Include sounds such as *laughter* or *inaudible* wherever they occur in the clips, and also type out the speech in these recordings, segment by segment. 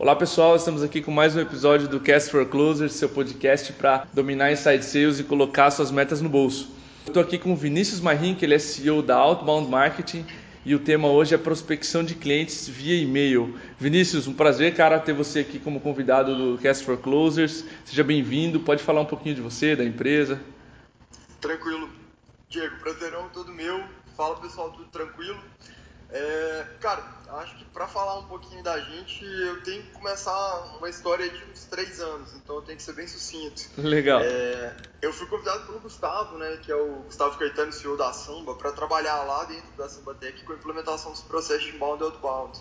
Olá pessoal, estamos aqui com mais um episódio do Cast for Closers, seu podcast para dominar inside sales e colocar suas metas no bolso. Estou aqui com o Vinícius Marim, que ele é CEO da Outbound Marketing e o tema hoje é prospecção de clientes via e-mail. Vinícius, um prazer, cara, ter você aqui como convidado do Cast for Closers. Seja bem-vindo. Pode falar um pouquinho de você, da empresa? Tranquilo. Diego, prazerão todo meu. Fala pessoal, tudo tranquilo? É, cara, acho que para falar um pouquinho da gente, eu tenho que começar uma história de uns três anos, então eu tenho que ser bem sucinto. Legal. É, eu fui convidado pelo Gustavo, né, que é o Gustavo Caetano, CEO da Samba, para trabalhar lá dentro da Samba Tech com a implementação dos processos de inbound e outbound.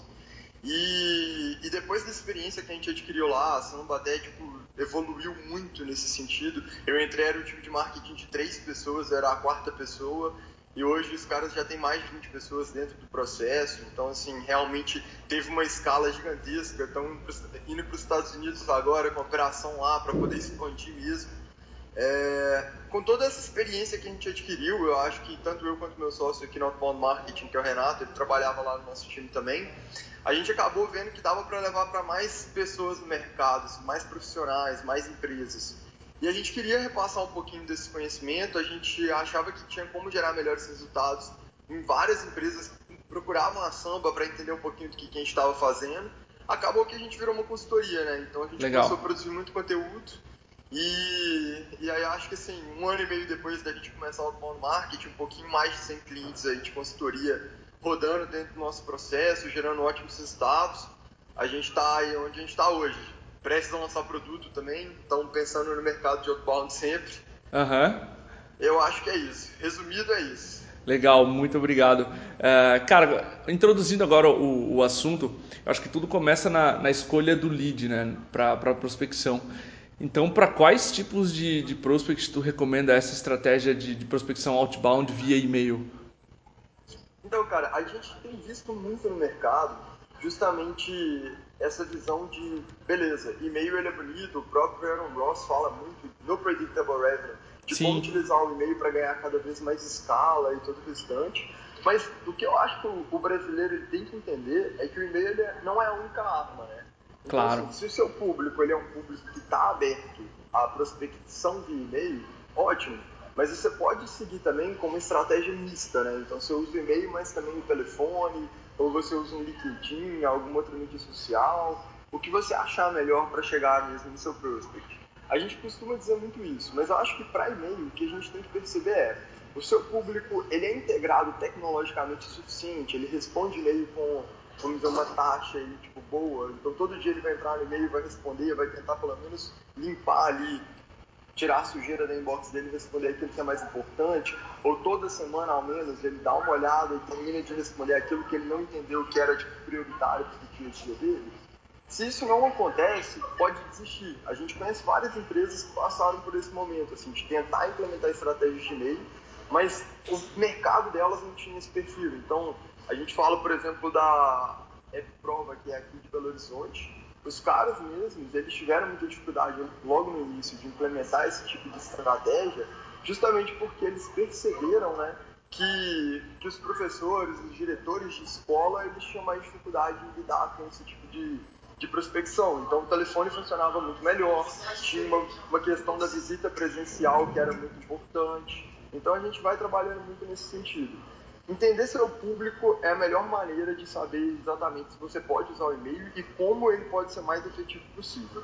E, e depois da experiência que a gente adquiriu lá, a Samba até tipo, evoluiu muito nesse sentido. Eu entrei, era o tipo de marketing de três pessoas, era a quarta pessoa, e hoje os caras já têm mais de 20 pessoas dentro do processo, então assim, realmente teve uma escala gigantesca, estão indo para os Estados Unidos agora com a operação lá para poder expandir mesmo. É, com toda essa experiência que a gente adquiriu, eu acho que tanto eu quanto meu sócio aqui no Outbound Marketing, que é o Renato, ele trabalhava lá no nosso time também, a gente acabou vendo que dava para levar para mais pessoas no mercado, mais profissionais, mais empresas. E a gente queria repassar um pouquinho desse conhecimento, a gente achava que tinha como gerar melhores resultados em várias empresas que procuravam a samba para entender um pouquinho do que, a gente estava fazendo. Acabou que a gente virou uma consultoria, né? Então a gente Legal. começou a produzir muito conteúdo. E, e aí acho que assim, um ano e meio depois da gente começar o outbound marketing, um pouquinho mais de 100 clientes aí de consultoria rodando dentro do nosso processo, gerando ótimos resultados, a gente está aí onde a gente está hoje prestes a lançar produto também, estão pensando no mercado de outbound sempre. Aham. Uhum. Eu acho que é isso. Resumido, é isso. Legal, muito obrigado. Uh, cara, introduzindo agora o, o, assunto, eu acho que tudo começa na, na escolha do lead, né, para prospecção. Então, para quais tipos de, de prospects tu recomenda essa estratégia de, de prospecção outbound via e-mail? Então, cara, a gente tem visto muito no mercado justamente essa visão de, beleza, e-mail ele é bonito, o próprio Aaron Ross fala muito no Predictable Revenue, de Sim. como utilizar o e-mail para ganhar cada vez mais escala e todo o restante. Mas o que eu acho que o brasileiro ele tem que entender é que o e-mail é, não é a única arma, né? Então, claro. Assim, se o seu público ele é um público que está aberto à prospecção de e-mail, ótimo. Mas você pode seguir também como estratégia mista, né? Então você usa o e-mail, mas também o telefone, ou você usa um LinkedIn, alguma outra mídia social, o que você achar melhor para chegar mesmo no seu prospect. A gente costuma dizer muito isso, mas eu acho que para e-mail o que a gente tem que perceber é o seu público ele é integrado tecnologicamente o suficiente, ele responde e-mail com vamos dizer, uma taxa aí, tipo, boa, então todo dia ele vai entrar no e-mail, vai responder, vai tentar pelo menos limpar ali tirar a sujeira da inbox dele e responder aquilo que é mais importante, ou toda semana ao menos ele dá uma olhada e termina de responder aquilo que ele não entendeu que era tipo, prioritário para o dia a dia dele. Se isso não acontece, pode desistir. A gente conhece várias empresas que passaram por esse momento, assim, de tentar implementar estratégias de e-mail, mas o mercado delas não tinha esse perfil. Então, a gente fala, por exemplo, da App Prova, que é aqui de Belo Horizonte, os caras mesmos, eles tiveram muita dificuldade logo no início de implementar esse tipo de estratégia, justamente porque eles perceberam, né, que, que os professores, os diretores de escola, eles tinham mais dificuldade em lidar com esse tipo de, de prospecção. Então o telefone funcionava muito melhor, tinha uma, uma questão da visita presencial que era muito importante. Então a gente vai trabalhando muito nesse sentido. Entender seu público é a melhor maneira de saber exatamente se você pode usar o e-mail e como ele pode ser mais efetivo possível.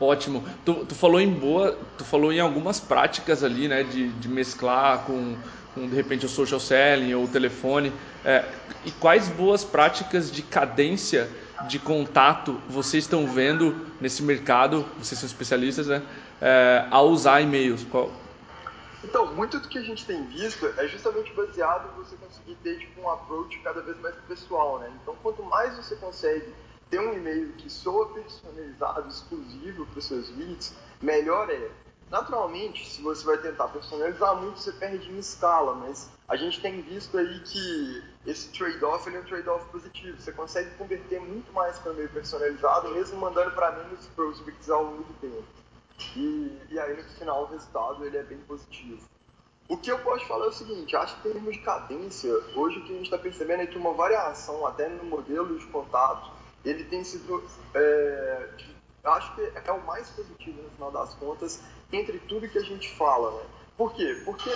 Ótimo. Tu, tu falou em boa, tu falou em algumas práticas ali, né, de, de mesclar com, com de repente o social selling ou o telefone. É, e quais boas práticas de cadência de contato vocês estão vendo nesse mercado? Vocês são especialistas, né? É, a usar e-mails. Qual, então, muito do que a gente tem visto é justamente baseado em você conseguir ter tipo, um approach cada vez mais pessoal, né? Então, quanto mais você consegue ter um e-mail que soa personalizado, exclusivo para os seus leads, melhor é. Naturalmente, se você vai tentar personalizar muito, você perde em escala, mas a gente tem visto aí que esse trade-off é um trade-off positivo. Você consegue converter muito mais para o e-mail personalizado, mesmo mandando para menos prospects ao longo do tempo. E, e aí no final o resultado ele é bem positivo. O que eu posso falar é o seguinte, acho que em termos de cadência, hoje o que a gente está percebendo é que uma variação até no modelo de contato ele tem sido, é, acho que é o mais positivo no final das contas entre tudo que a gente fala, né? Por quê? Porque,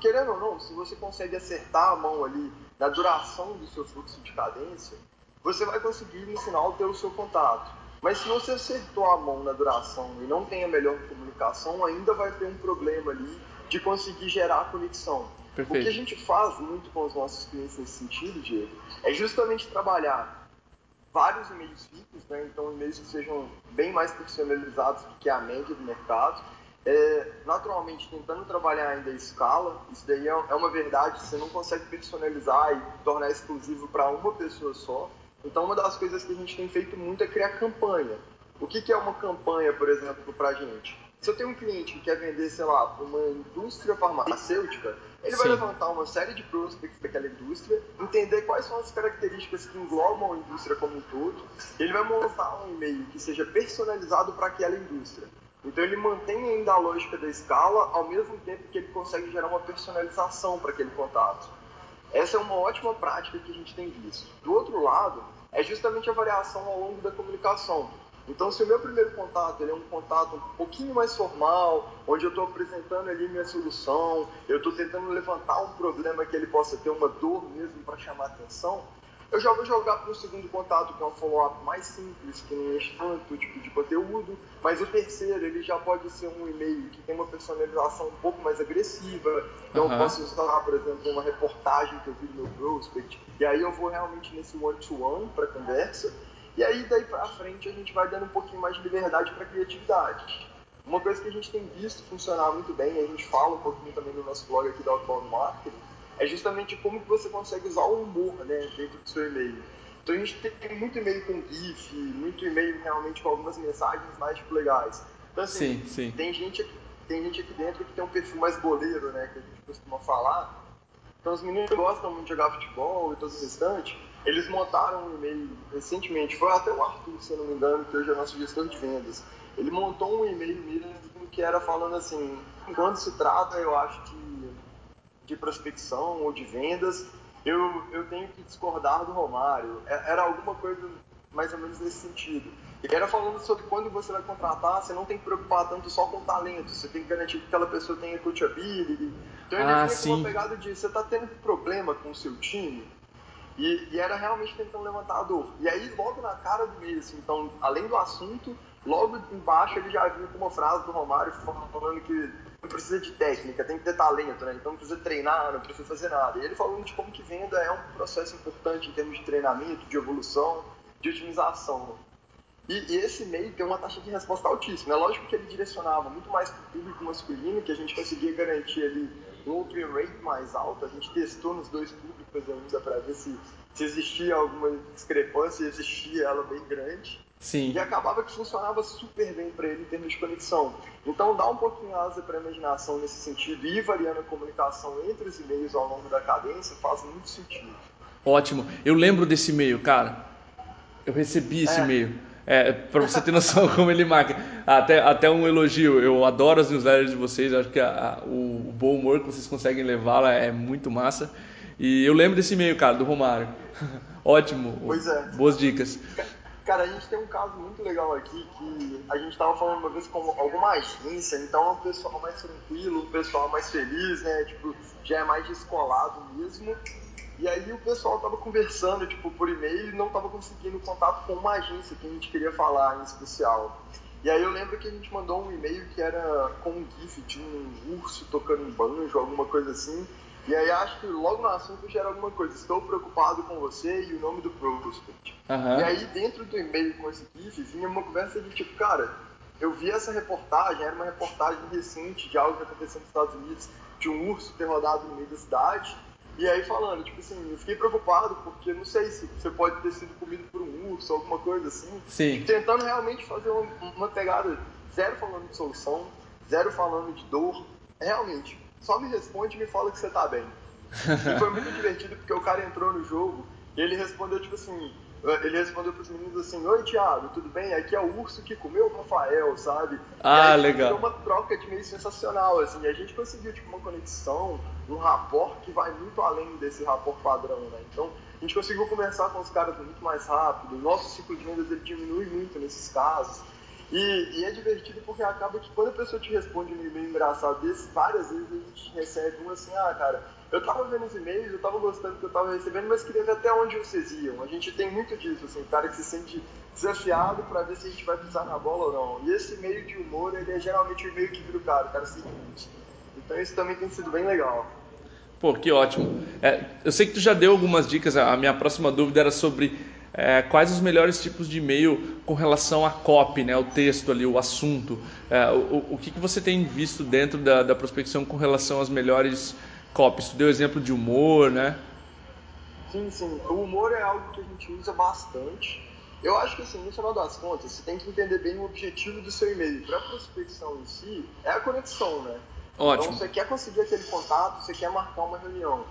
querendo ou não, se você consegue acertar a mão ali na duração do seu fluxo de cadência, você vai conseguir no final ter o seu contato. Mas se você acertou a mão na duração e não tem a melhor comunicação, ainda vai ter um problema ali de conseguir gerar a conexão. Perfeito. O que a gente faz muito com os nossos clientes nesse sentido, Diego, é justamente trabalhar vários e-mails fixos, né? então e-mails que sejam bem mais personalizados do que a média do mercado, é, naturalmente tentando trabalhar ainda a escala, isso daí é, é uma verdade, você não consegue personalizar e tornar exclusivo para uma pessoa só. Então, uma das coisas que a gente tem feito muito é criar campanha. O que, que é uma campanha, por exemplo, para a gente? Se eu tenho um cliente que quer vender, sei lá, para uma indústria farmacêutica, ele Sim. vai levantar uma série de prospects daquela indústria, entender quais são as características que englobam a indústria como um todo, ele vai montar um e-mail que seja personalizado para aquela indústria. Então ele mantém ainda a lógica da escala, ao mesmo tempo que ele consegue gerar uma personalização para aquele contato. Essa é uma ótima prática que a gente tem visto. Do outro lado, é justamente a variação ao longo da comunicação. Então, se o meu primeiro contato é um contato um pouquinho mais formal, onde eu estou apresentando ali minha solução, eu estou tentando levantar um problema que ele possa ter uma dor mesmo para chamar atenção, eu já vou jogar para o segundo contato, que é um follow-up mais simples, que não enche tanto tipo de conteúdo, mas o terceiro ele já pode ser um e-mail que tem uma personalização um pouco mais agressiva. Então uhum. eu posso usar, por exemplo, uma reportagem que eu vi no meu prospect, e aí eu vou realmente nesse one-to-one para conversa. E aí daí para frente a gente vai dando um pouquinho mais de liberdade para criatividade. Uma coisa que a gente tem visto funcionar muito bem, a gente fala um pouquinho também no nosso blog aqui da Outbound Marketing, é justamente como que você consegue usar o humor né, dentro do seu e-mail. Então a gente tem muito e-mail com GIF, muito e-mail realmente com algumas mensagens mais tipo, legais. Então assim, sim, sim. Tem, gente aqui, tem gente aqui dentro que tem um perfil mais boleiro, né, que a gente costuma falar. Então os meninos gostam muito de jogar futebol e todo o restante. Eles montaram um e-mail recentemente, foi até o Arthur, se eu não me engano, que hoje é nosso gestor de vendas. Ele montou um e-mail mesmo que era falando assim, quando se trata, eu acho que de prospecção ou de vendas, eu, eu tenho que discordar do Romário. É, era alguma coisa mais ou menos nesse sentido. E era falando sobre quando você vai contratar, você não tem que preocupar tanto só com o talento, você tem que garantir que aquela pessoa tenha coachability. Então ele ah, tinha uma pegada de você está tendo problema com o seu time. E, e, era realmente tentando levantar a dor. E aí, logo na cara do meio, assim, então, além do assunto, logo embaixo ele já vinha com uma frase do Romário falando que não precisa de técnica, tem que ter talento, né? Então não precisa treinar, não precisa fazer nada. E ele falando de como que venda é um processo importante em termos de treinamento, de evolução, de otimização. E, e esse meio tem uma taxa de resposta altíssima. É lógico que ele direcionava muito mais para o público masculino, que a gente conseguia garantir ali um open rate mais alto. A gente testou nos dois públicos ainda para ver se, se existia alguma discrepância, e existia ela bem grande. Sim. E acabava que funcionava super bem para ele em termos de conexão. Então, dá um pouquinho asa para a imaginação nesse sentido e ir variando a comunicação entre os e-mails ao longo da cadência faz muito sentido. Ótimo. Eu lembro desse e-mail, cara. Eu recebi esse é. e-mail. É, para você ter noção *laughs* como ele marca. Até, até um elogio. Eu adoro as newsletters de vocês. Acho que a, a, o, o, bom humor que vocês conseguem levar é muito massa. E eu lembro desse e-mail, cara, do Romário. *laughs* Ótimo. Pois é. Boas dicas. Cara, a gente tem um caso muito legal aqui que a gente estava falando uma vez com alguma agência, então é um pessoal mais tranquilo, um pessoal mais feliz, né? Tipo, já é mais descolado mesmo. E aí o pessoal tava conversando, tipo, por e-mail e não tava conseguindo contato com uma agência que a gente queria falar em especial. E aí eu lembro que a gente mandou um e-mail que era com um gif de um urso tocando um banjo, alguma coisa assim. E aí acho que logo no assunto gera alguma coisa. Estou preocupado com você e o nome do prospect. Uhum. E aí dentro do e-mail com esse GIF vinha uma conversa de tipo, cara, eu vi essa reportagem, era uma reportagem recente de algo que aconteceu nos Estados Unidos, de um urso ter rodado no meio da cidade. E aí falando, tipo assim, eu fiquei preocupado porque não sei se você pode ter sido comido por um urso, alguma coisa assim. Sim. Tentando realmente fazer uma, uma pegada zero falando de solução, zero falando de dor. Realmente, só me responde e me fala que você tá bem. e foi muito divertido porque o cara entrou no jogo e ele respondeu tipo assim, ele respondeu para os meninos assim: Oi, Thiago, tudo bem? Aqui é o urso que comeu o Rafael, sabe? Ah, e aí, legal. Foi uma troca de meio sensacional, assim. E a gente conseguiu, tipo, uma conexão, um rapport que vai muito além desse rapport padrão, né? Então, a gente conseguiu conversar com os caras muito mais rápido. O nosso ciclo de vendas ele diminui muito nesses casos. E, e, é divertido porque acaba que quando a pessoa te responde um e-mail engraçado várias vezes a gente recebe um assim, ah, cara, eu tava vendo os e-mails, eu tava gostando do que eu tava recebendo, mas queria ver até onde vocês iam. A gente tem muito disso, assim, cara que se sente desafiado para ver se a gente vai pisar na bola ou não. E esse e-mail de humor, ele é geralmente o e-mail que vira o cara, o cara se divide. Então isso também tem sido bem legal. Pô, que ótimo. É, eu sei que tu já deu algumas dicas, a minha próxima dúvida era sobre é, quais os melhores tipos de e-mail com relação a copy, né, o texto ali, o assunto. É, o, o que, que você tem visto dentro da, da prospecção com relação às melhores copies? Tu deu exemplo de humor, né? Sim, sim. O humor é algo que a gente usa bastante. Eu acho que, assim, no final das contas, você tem que entender bem o objetivo do seu e-mail. Para a prospecção em si, é a conexão, né? Ótimo. Então, você quer conseguir aquele contato, você quer marcar uma reunião.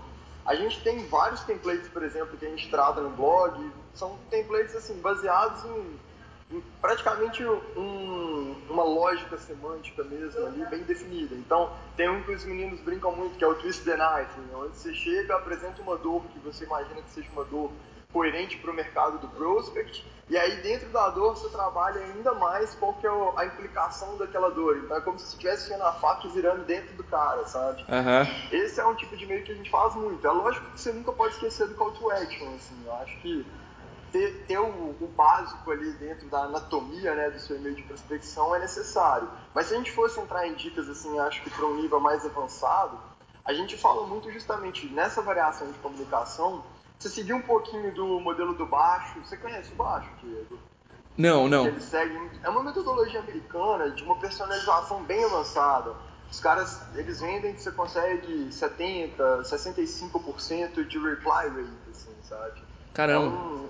A gente tem vários templates, por exemplo, que a gente trata no blog. São templates assim baseados em, em praticamente um, uma lógica semântica mesmo ali, bem definida. Então, tem um que os meninos brincam muito, que é o Twist the Night, né? onde você chega, apresenta uma dor que você imagina que seja uma dor coerente para o mercado do prospect, e aí dentro da dor você trabalha ainda mais qual que é a implicação daquela dor. Então é como se você estivesse tendo a faca virando dentro do cara, sabe? Uhum. Esse é um tipo de meio que a gente faz muito. É lógico que você nunca pode esquecer do call to action, assim. Eu acho que ter, ter o, o, básico ali dentro da anatomia né, do seu e-mail de prospecção é necessário. Mas se a gente fosse entrar em dicas, assim, acho que para um nível mais avançado, a gente fala muito justamente nessa variação de comunicação você seguir um pouquinho do modelo do baixo. Você conhece o baixo, Diego? Não, não. Ele segue, é uma metodologia americana de uma personalização bem avançada. Os caras, eles vendem que você consegue 70, 65% de reply rate, assim, sabe? Caramba. É um,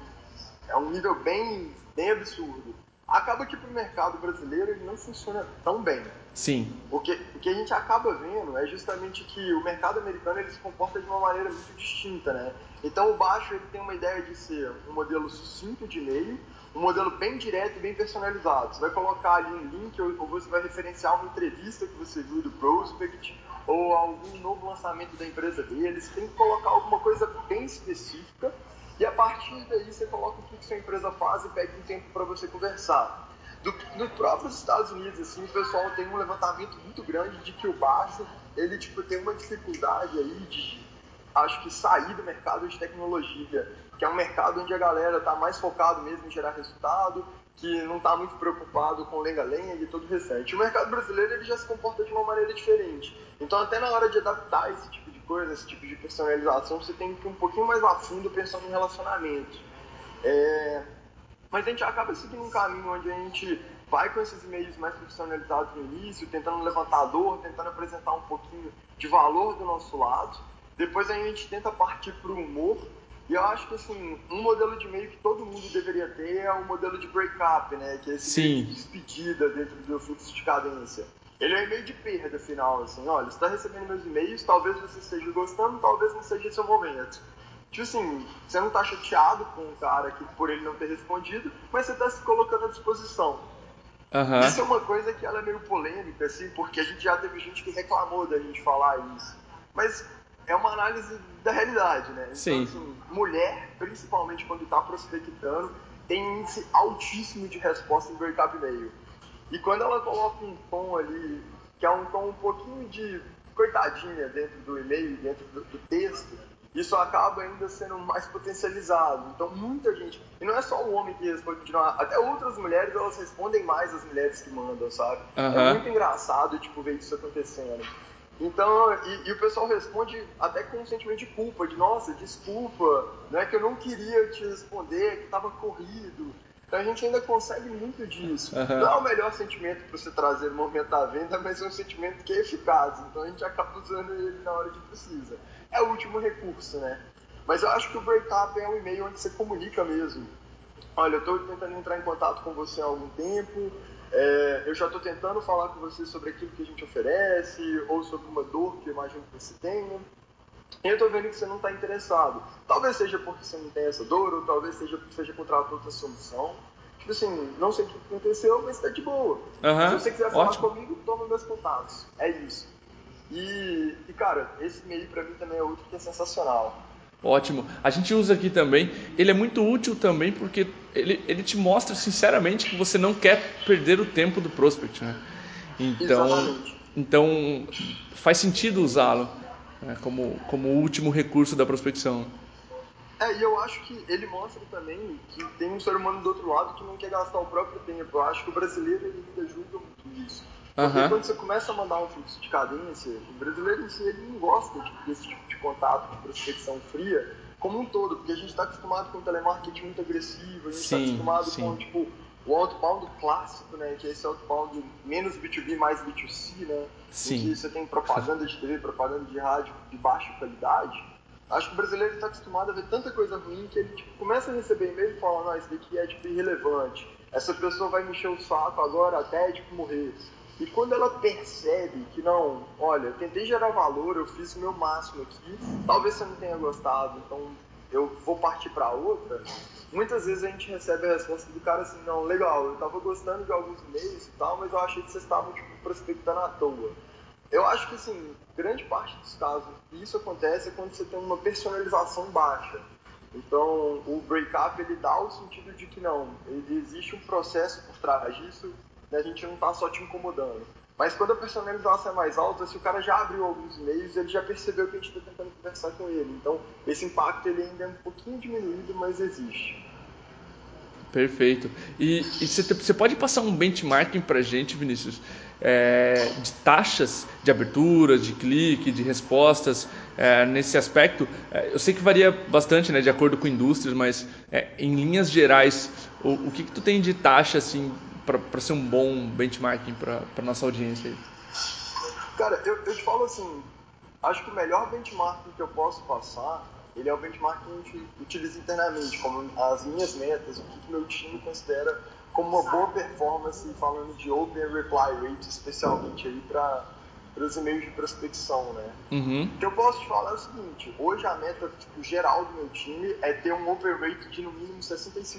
é um nível bem, bem absurdo. Acaba que para o mercado brasileiro ele não funciona tão bem. Sim. O que, o que a gente acaba vendo é justamente que o mercado americano ele se comporta de uma maneira muito distinta, né? Então o baixo ele tem uma ideia de ser um modelo sucinto de e-mail, um modelo bem direto e bem personalizado. Você vai colocar ali um link ou, você vai referenciar uma entrevista que você viu do prospect ou algum novo lançamento da empresa dele. Você tem que colocar alguma coisa bem específica e a partir daí você coloca o que, sua empresa faz e pega um tempo para você conversar. Do, dos próprios Estados Unidos, assim, o pessoal tem um levantamento muito grande de que o baixo, ele, tipo, tem uma dificuldade aí de, acho que, sair do mercado de tecnologia, que é um mercado onde a galera está mais focado mesmo em gerar resultado, que não está muito preocupado com lenga-lenga e todo o restante. O mercado brasileiro, ele já se comporta de uma maneira diferente. Então, até na hora de adaptar esse tipo de coisa, esse tipo de personalização, você tem que ir um pouquinho mais a fundo pensando em relacionamento. É, mas a gente acaba seguindo um caminho onde a gente vai com esses e-mails mais profissionalizados no início, tentando levantar dor, tentando apresentar um pouquinho de valor do nosso lado. Depois a gente tenta partir para o humor. E eu acho que assim, um modelo de e-mail que todo mundo deveria ter é o modelo de break-up, né? Que é esse Sim. de despedida dentro do fluxo de cadência. Ele é um e-mail de perda final, assim, olha, você está recebendo meus e-mails, talvez você esteja gostando, talvez não seja seu momento. Tipo assim, você não tá chateado com o cara que, por ele não ter respondido, mas você tá se colocando à disposição. Uhum. Isso é uma coisa que ela é meio polêmica, assim, porque a gente já teve gente que reclamou da gente falar isso. Mas é uma análise da realidade, né? Então, Sim. assim, mulher, principalmente quando tá prospectando, tem um índice altíssimo de resposta em breakup e-mail. E quando ela coloca um tom ali, que é um tom um pouquinho de coitadinha dentro do e-mail, dentro do, do texto, isso acaba ainda sendo mais potencializado. Então, muita gente, e não é só o homem que responde, não, até outras mulheres, elas respondem mais as mulheres que mandam, sabe? Uhum. É muito engraçado, tipo, ver isso acontecendo. Então, e, e, o pessoal responde até com um sentimento de culpa, de nossa, desculpa, não é que eu não queria te responder, que estava corrido. Então a gente ainda consegue muito disso. Uhum. Não é o melhor sentimento para você trazer no momento da venda, mas é um sentimento que é eficaz. Então a gente acaba usando ele na hora que precisa. É o último recurso, né? Mas eu acho que o breakup é um e-mail onde você comunica mesmo. Olha, eu estou tentando entrar em contato com você há algum tempo, é, eu já estou tentando falar com você sobre aquilo que a gente oferece, ou sobre uma dor que eu imagino que você tenha. e eu tô vendo que você não está interessado. Talvez seja porque você não tem essa dor, ou talvez seja porque você já contratou outra solução. Tipo assim, não sei o que aconteceu, mas tá de boa. Uhum, Se você quiser falar ótimo. comigo, toma meus contatos. É isso. E, e cara, esse e-mail pra mim também é outro que é sensacional. Ótimo. A gente usa aqui também. Ele é muito útil também porque ele, ele te mostra sinceramente que você não quer perder o tempo do prospect, né? Então, Exatamente. então faz sentido usá-lo né, como, como último recurso da prospecção. É, e eu acho que ele mostra também que tem um ser humano do outro lado que não quer gastar o próprio tempo. Eu acho que o brasileiro ele julga muito isso. Porque quando você começa a mandar um fluxo de cadência, o brasileiro em si ele não gosta desse tipo de contato, de prospecção fria, como um todo, porque a gente está acostumado com o telemarketing muito agressivo, a gente está acostumado sim. com tipo o outbound clássico, né, que é esse outbound menos B2B mais B2C, né, Sim. em que você tem propaganda de TV, propaganda de rádio de baixa qualidade. Acho que o brasileiro está acostumado a ver tanta coisa ruim que ele tipo, começa a receber e-mail e fala, não, isso daqui é tipo irrelevante. Essa pessoa vai me encher o saco agora até tipo morrer. E quando ela percebe que não, olha, eu tentei gerar valor, eu fiz o meu máximo aqui, talvez você não tenha gostado, então eu vou partir para outra. Muitas vezes a gente recebe a resposta do cara assim, não, legal, eu tava gostando de alguns e-mails e tal, mas eu achei que vocês estavam tipo prospectando à toa. Eu acho que, assim, grande parte dos casos isso acontece é quando você tem uma personalização baixa. Então, o breakup, ele dá o sentido de que não, ele- existe um processo por trás disso, né, a gente não está só te incomodando. Mas quando a personalização é mais alta, se o cara já abriu alguns e-mails, ele já percebeu que a gente está tentando conversar com ele. Então, esse impacto ele ainda é um pouquinho diminuído, mas existe. Perfeito. E, e você pode passar um benchmarking para gente, Vinícius, é, de taxas de abertura, de clique, de respostas é, nesse aspecto? É, eu sei que varia bastante, né, de acordo com indústrias, mas é, em linhas gerais, o, o que, que tu tem de taxa assim para ser um bom benchmarking para nossa audiência? Aí? Cara, eu, eu te falo assim, acho que o melhor benchmarking que eu posso passar, ele é o benchmarking que a gente utiliza internamente, como as minhas metas, o que, que meu time considera como uma boa performance, falando de Open Reply Rate, especialmente aí para os e-mails de prospecção, né? Uhum. O que eu posso te falar é o seguinte, hoje a meta tipo, geral do meu time é ter um open rate de no mínimo 65%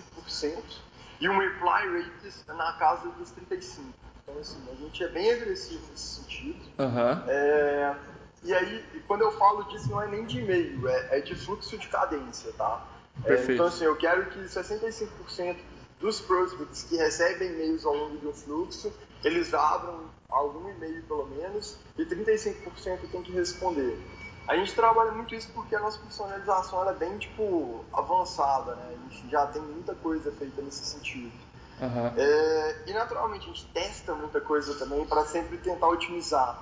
e um reply rate na casa dos 35%. Então, assim, a gente é bem agressivo nesse sentido. Aham. É, e aí, quando eu falo disso, não é nem de e-mail, é, é de fluxo de cadência, tá? É, Perfeito. então, assim, eu quero que 65% dos prospects que recebem e-mails ao longo de um fluxo, eles abram algum e-mail pelo menos, e 35% tem que responder. A gente trabalha muito isso porque a nossa personalização é bem, tipo, avançada, né? A gente já tem muita coisa feita nesse sentido. Aham. É, e naturalmente a gente testa muita coisa também para sempre tentar otimizar.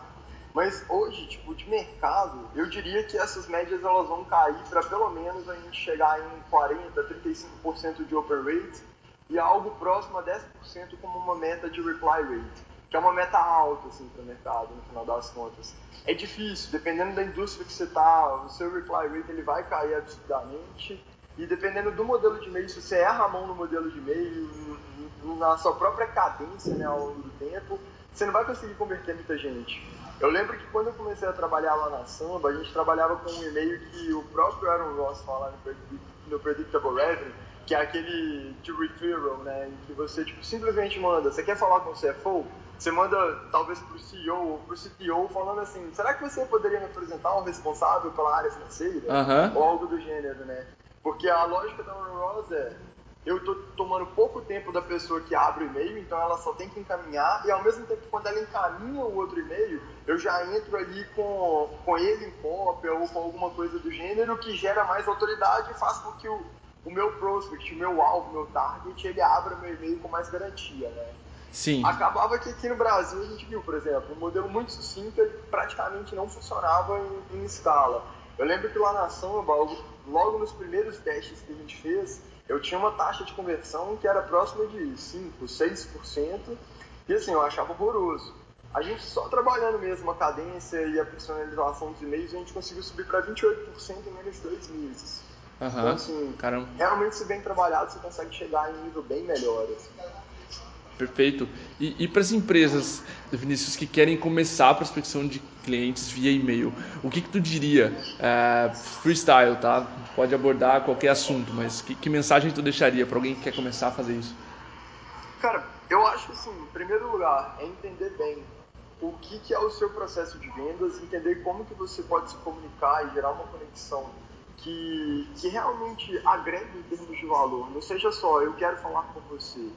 Mas hoje, tipo, de mercado, eu diria que essas médias elas vão cair para pelo menos a gente chegar em 40, 35% de open rate e algo próximo a 10% como uma meta de reply rate, que é uma meta alta assim para o mercado no final das contas. É difícil, dependendo da indústria que você está, o seu reply rate ele vai cair absurdamente. E dependendo do modelo de e-mail, se você erra a mão no modelo de e-mail, na sua própria cadência né, ao longo do tempo, você não vai conseguir converter muita gente. Eu lembro que quando eu comecei a trabalhar lá na Samba, a gente trabalhava com um e-mail que o próprio Aaron Ross fala no Predictable Revenue, que é aquele de referral, né, em que você tipo, simplesmente manda, você quer falar com o CFO? Você manda talvez para o CEO ou para o CTO falando assim, será que você poderia me apresentar um responsável pela área financeira? Aham. Ou algo do gênero, né? Porque a lógica da Ross é eu estou tomando pouco tempo da pessoa que abre o e-mail, então ela só tem que encaminhar, e ao mesmo tempo, quando ela encaminha o outro e-mail, eu já entro ali com, com ele em cópia ou com alguma coisa do gênero que gera mais autoridade e faz com que o, o meu prospect, o meu alvo, o meu target, ele abra meu e-mail com mais garantia, né? Sim. Acabava que aqui no Brasil a gente viu, por exemplo, um modelo muito sucinto ele praticamente não funcionava em, em escala. Eu lembro que lá na Samba, logo nos primeiros testes que a gente fez, eu tinha uma taxa de conversão que era próxima de 5, 6%, e assim, eu achava horroroso. A gente só trabalhando mesmo a cadência e a personalização dos e-mails, a gente conseguiu subir para 28% em menos de dois meses. Então, Aham. assim, Caramba. realmente se bem trabalhado, você consegue chegar em um nível bem melhor. Assim. Perfeito. E, e para as empresas, Vinícius, que querem começar a prospecção de clientes via e-mail, o que, que tu diria? É, freestyle, tá? Pode abordar qualquer assunto, mas que, que mensagem tu deixaria para alguém que quer começar a fazer isso? Cara, eu acho assim, em primeiro lugar, é entender bem o que, que é o seu processo de vendas, entender como que você pode se comunicar e gerar uma conexão que, que realmente agregue em termos de valor. Não seja só, eu quero falar com você.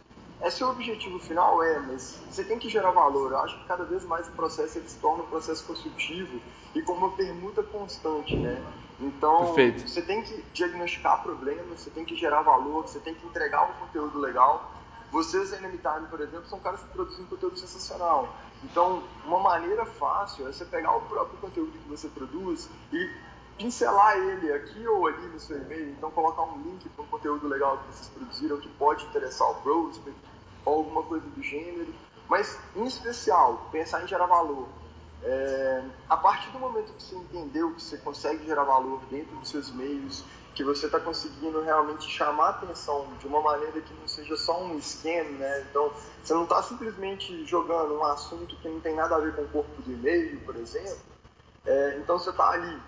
É seu objetivo final? É, mas você tem que gerar valor. Eu acho que cada vez mais o processo ele se torna um processo construtivo e com uma permuta constante, né? Então, Perfeito. você tem que diagnosticar problemas, você tem que gerar valor, você tem que entregar um conteúdo legal. Vocês, Time, por exemplo, são caras que produzem conteúdo sensacional. Então, uma maneira fácil é você pegar o próprio conteúdo que você produz e pincelar ele aqui ou ali no seu e-mail, então colocar um link para um conteúdo legal que vocês produziram que pode interessar o prospect ou alguma coisa do gênero, mas em especial pensar em gerar valor. É, a partir do momento que você entendeu que você consegue gerar valor dentro dos seus e-mails, que você está conseguindo realmente chamar a atenção de uma maneira que não seja só um esquema, né? Então, você não está simplesmente jogando um assunto que não tem nada a ver com o corpo do e-mail, por exemplo. É, então, você está ali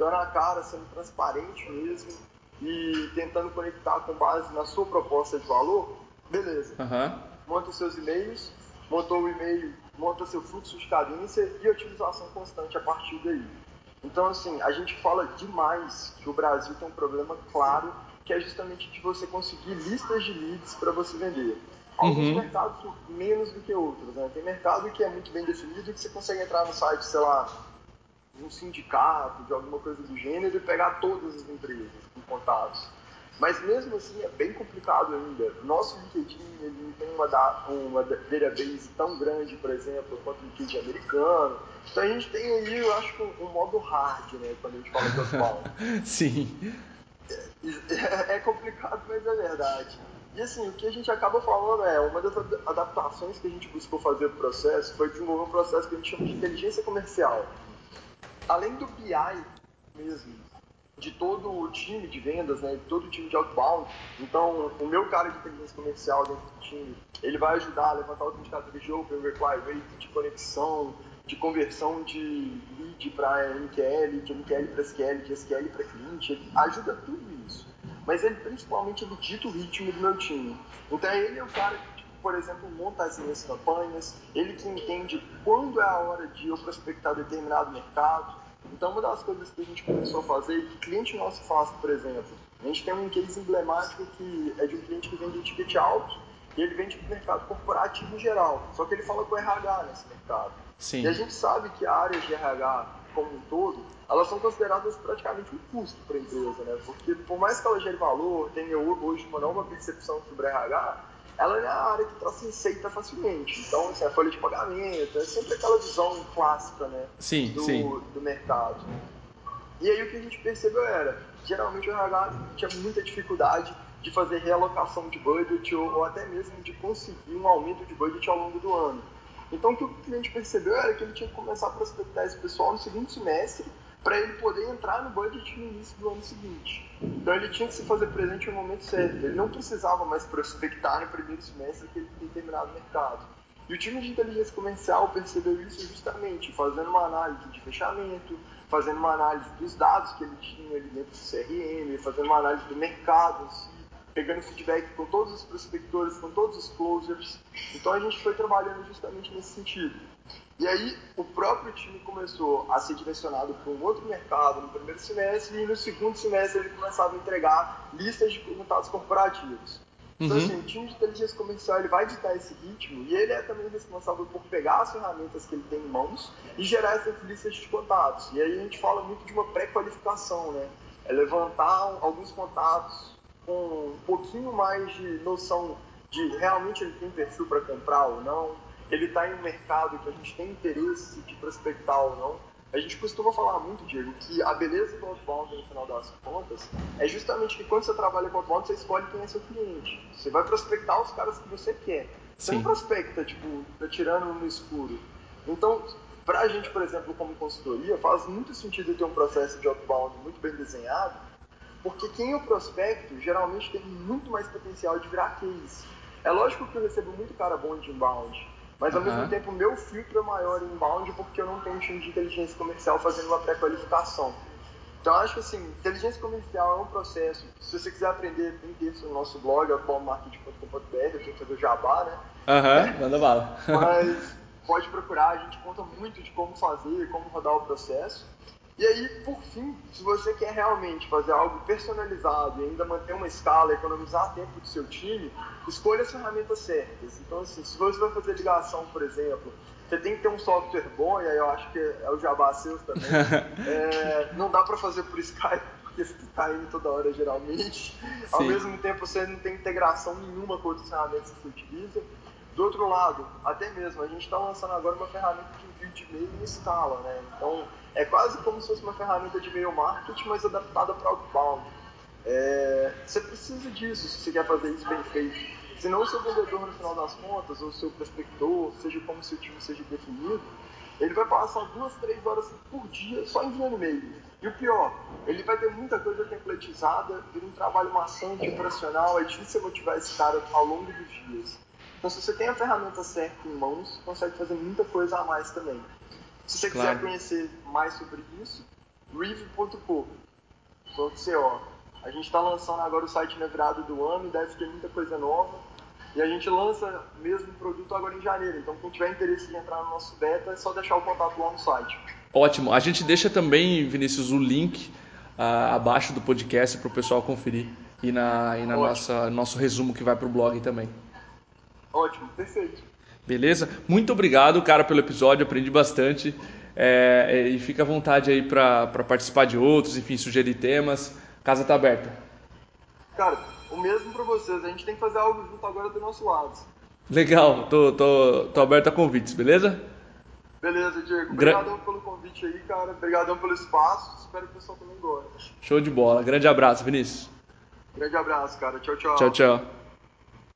dando a cara, sendo transparente mesmo e tentando conectar com base na sua proposta de valor, beleza. Uhum. Monta seus e-mails, montou o e-mail, monta seu fluxo de cadência e otimização constante a partir daí. Então, assim, a gente fala demais que o Brasil tem um problema claro, que é justamente de você conseguir listas de leads para você vender. Alguns uhum. mercados menos do que outros, né? Tem mercado que é muito bem definido que você consegue entrar no site, sei lá, de um sindicato, de alguma coisa do gênero e pegar todas as empresas com contatos. Mas mesmo assim é bem complicado ainda. Nosso LinkedIn ele não tem uma, uma database tão grande, por exemplo, quanto o LinkedIn americano. Então a gente tem aí, eu acho, um, um modo hard, né, quando a gente fala de outbound. *laughs* Sim. É, é complicado, mas é verdade. E assim, o que a gente acaba falando é, uma das adaptações que a gente buscou fazer o processo foi desenvolver um processo que a gente chama de inteligência comercial além do BI mesmo, de todo o time de vendas, né, de todo o time de outbound. Então, o meu cara de inteligência comercial dentro do time, ele vai ajudar a levantar os indicadores de Open Reply Rate, de conexão, de conversão de lead para MQL, de MQL para SQL, de SQL para cliente. Ele ajuda tudo isso. Mas ele principalmente ele dita o ritmo do meu time. Então, ele é o cara que por exemplo, monta as minhas campanhas, ele que entende quando é a hora de eu prospectar determinado mercado. Então, uma das coisas que a gente começou a fazer e que cliente nosso faz, por exemplo, a gente tem um case emblemático que é de um cliente que vende ticket alto e ele vende para o mercado corporativo em geral, só que ele fala com o RH nesse mercado. Sim. E a gente sabe que a área de RH como um todo, elas são consideradas praticamente um custo para a empresa, né? Porque por mais que ela gere valor, tenha hoje uma nova percepção sobre RH, ela é a área que traz receita facilmente. Então, assim, a folha de pagamento, é sempre aquela visão clássica, né? Sim, do, sim. do mercado. E aí o que a gente percebeu era, geralmente o RH tinha muita dificuldade de fazer realocação de budget ou, ou até mesmo de conseguir um aumento de budget ao longo do ano. Então o que o cliente percebeu era que ele tinha que começar a prospectar esse pessoal no segundo semestre para ele poder entrar no budget no início do ano seguinte. Então ele tinha que se fazer presente no momento certo. Ele não precisava mais prospectar no primeiro semestre que ele tem determinado mercado. E o time de inteligência comercial percebeu isso justamente fazendo uma análise de fechamento, fazendo uma análise dos dados que ele tinha ali dentro do CRM, fazendo uma análise do mercado em si, pegando feedback com todos os prospectores, com todos os closers. Então a gente foi trabalhando justamente nesse sentido. E aí o próprio time começou a ser direcionado para um outro mercado no primeiro semestre e no segundo semestre ele começava a entregar listas de contatos corporativos. Então, uhum. assim, o time de inteligência comercial ele vai ditar esse ritmo e ele é também responsável por pegar as ferramentas que ele tem em mãos e gerar essas listas de contatos. E aí a gente fala muito de uma pré-qualificação, né? É levantar alguns contatos com um pouquinho mais de noção de realmente ele tem perfil para comprar ou não, ele está em um mercado que a gente tem interesse de prospectar ou não. A gente costuma falar muito, Diego, que a beleza do outbound, no final das contas, é justamente que quando você trabalha com outbound, você escolhe quem é seu cliente. Você vai prospectar os caras que você quer. Você Sim. não prospecta, tipo, atirando no escuro. Então, para a gente, por exemplo, como consultoria, faz muito sentido ter um processo de outbound muito bem desenhado, porque quem o prospecto geralmente tem muito mais potencial de virar case. É lógico que eu recebo muito cara bom de inbound, mas ao mesmo tempo, meu filtro é maior em inbound porque eu não tenho um time de inteligência comercial fazendo uma pré-qualificação. Então, acho que assim, inteligência comercial é um processo. Se você quiser aprender, tem texto no nosso blog, atualmarketing.com.br, eu tenho que fazer o jabá, né? Aham, uhum, manda bala. Mas pode procurar, a gente conta muito de como fazer, como rodar o processo. E aí, por fim, se você quer realmente fazer algo personalizado e ainda manter uma escala, economizar tempo do seu time, escolha as ferramentas certas. Então, assim, se você vai fazer ligação, por exemplo, você tem que ter um software bom, e aí eu acho que é o Jabá seus também. *laughs* é, não dá para fazer por Skype, porque você está indo toda hora, geralmente. Sim. Ao mesmo tempo, você não tem integração nenhuma com outras ferramentas que você utiliza. Do outro lado, até mesmo, a gente está lançando agora uma ferramenta de envio de e-mail em escala, né? Então, é quase como se fosse uma ferramenta de e-mail marketing, mas adaptada para outbound. É, você precisa disso se você quer fazer isso bem feito. Senão o seu vendedor, no final das contas, ou o seu prospector, seja como seu time seja definido, ele vai passar duas, três horas por dia só enviando e-mail. E o pior, ele vai ter muita coisa templatizada, vira um trabalho maçante, operacional, é difícil motivar esse cara ao longo dos dias. Então, se você tem a ferramenta certa em mãos, consegue fazer muita coisa a mais também. Se você claro. quiser conhecer mais sobre isso, rive.co. A gente está lançando agora o site na virada do ano, deve ter muita coisa nova. E a gente lança mesmo o produto agora em janeiro. Então, quem tiver interesse em entrar no nosso beta, é só deixar o contato lá no site. Ótimo. A gente deixa também, Vinícius, o link uh, abaixo do podcast para o pessoal conferir e na, e na nossa nosso resumo que vai para o blog também. Ótimo, perfeito. Beleza? Muito obrigado, cara, pelo episódio, aprendi bastante. É, é e fica à vontade aí para participar de outros, enfim, sugerir temas. Casa tá aberta. Cara, o mesmo para vocês. A gente tem que fazer algo junto agora do nosso lado. Legal, tô, tô, tô aberto a convites, beleza? Beleza, Diego. Obrigadão Gra pelo convite aí, cara. Obrigadão pelo espaço. Espero que o pessoal também goste. Show de bola. Grande abraço, Vinícius. Grande abraço, cara. Tchau, tchau. Tchau, tchau.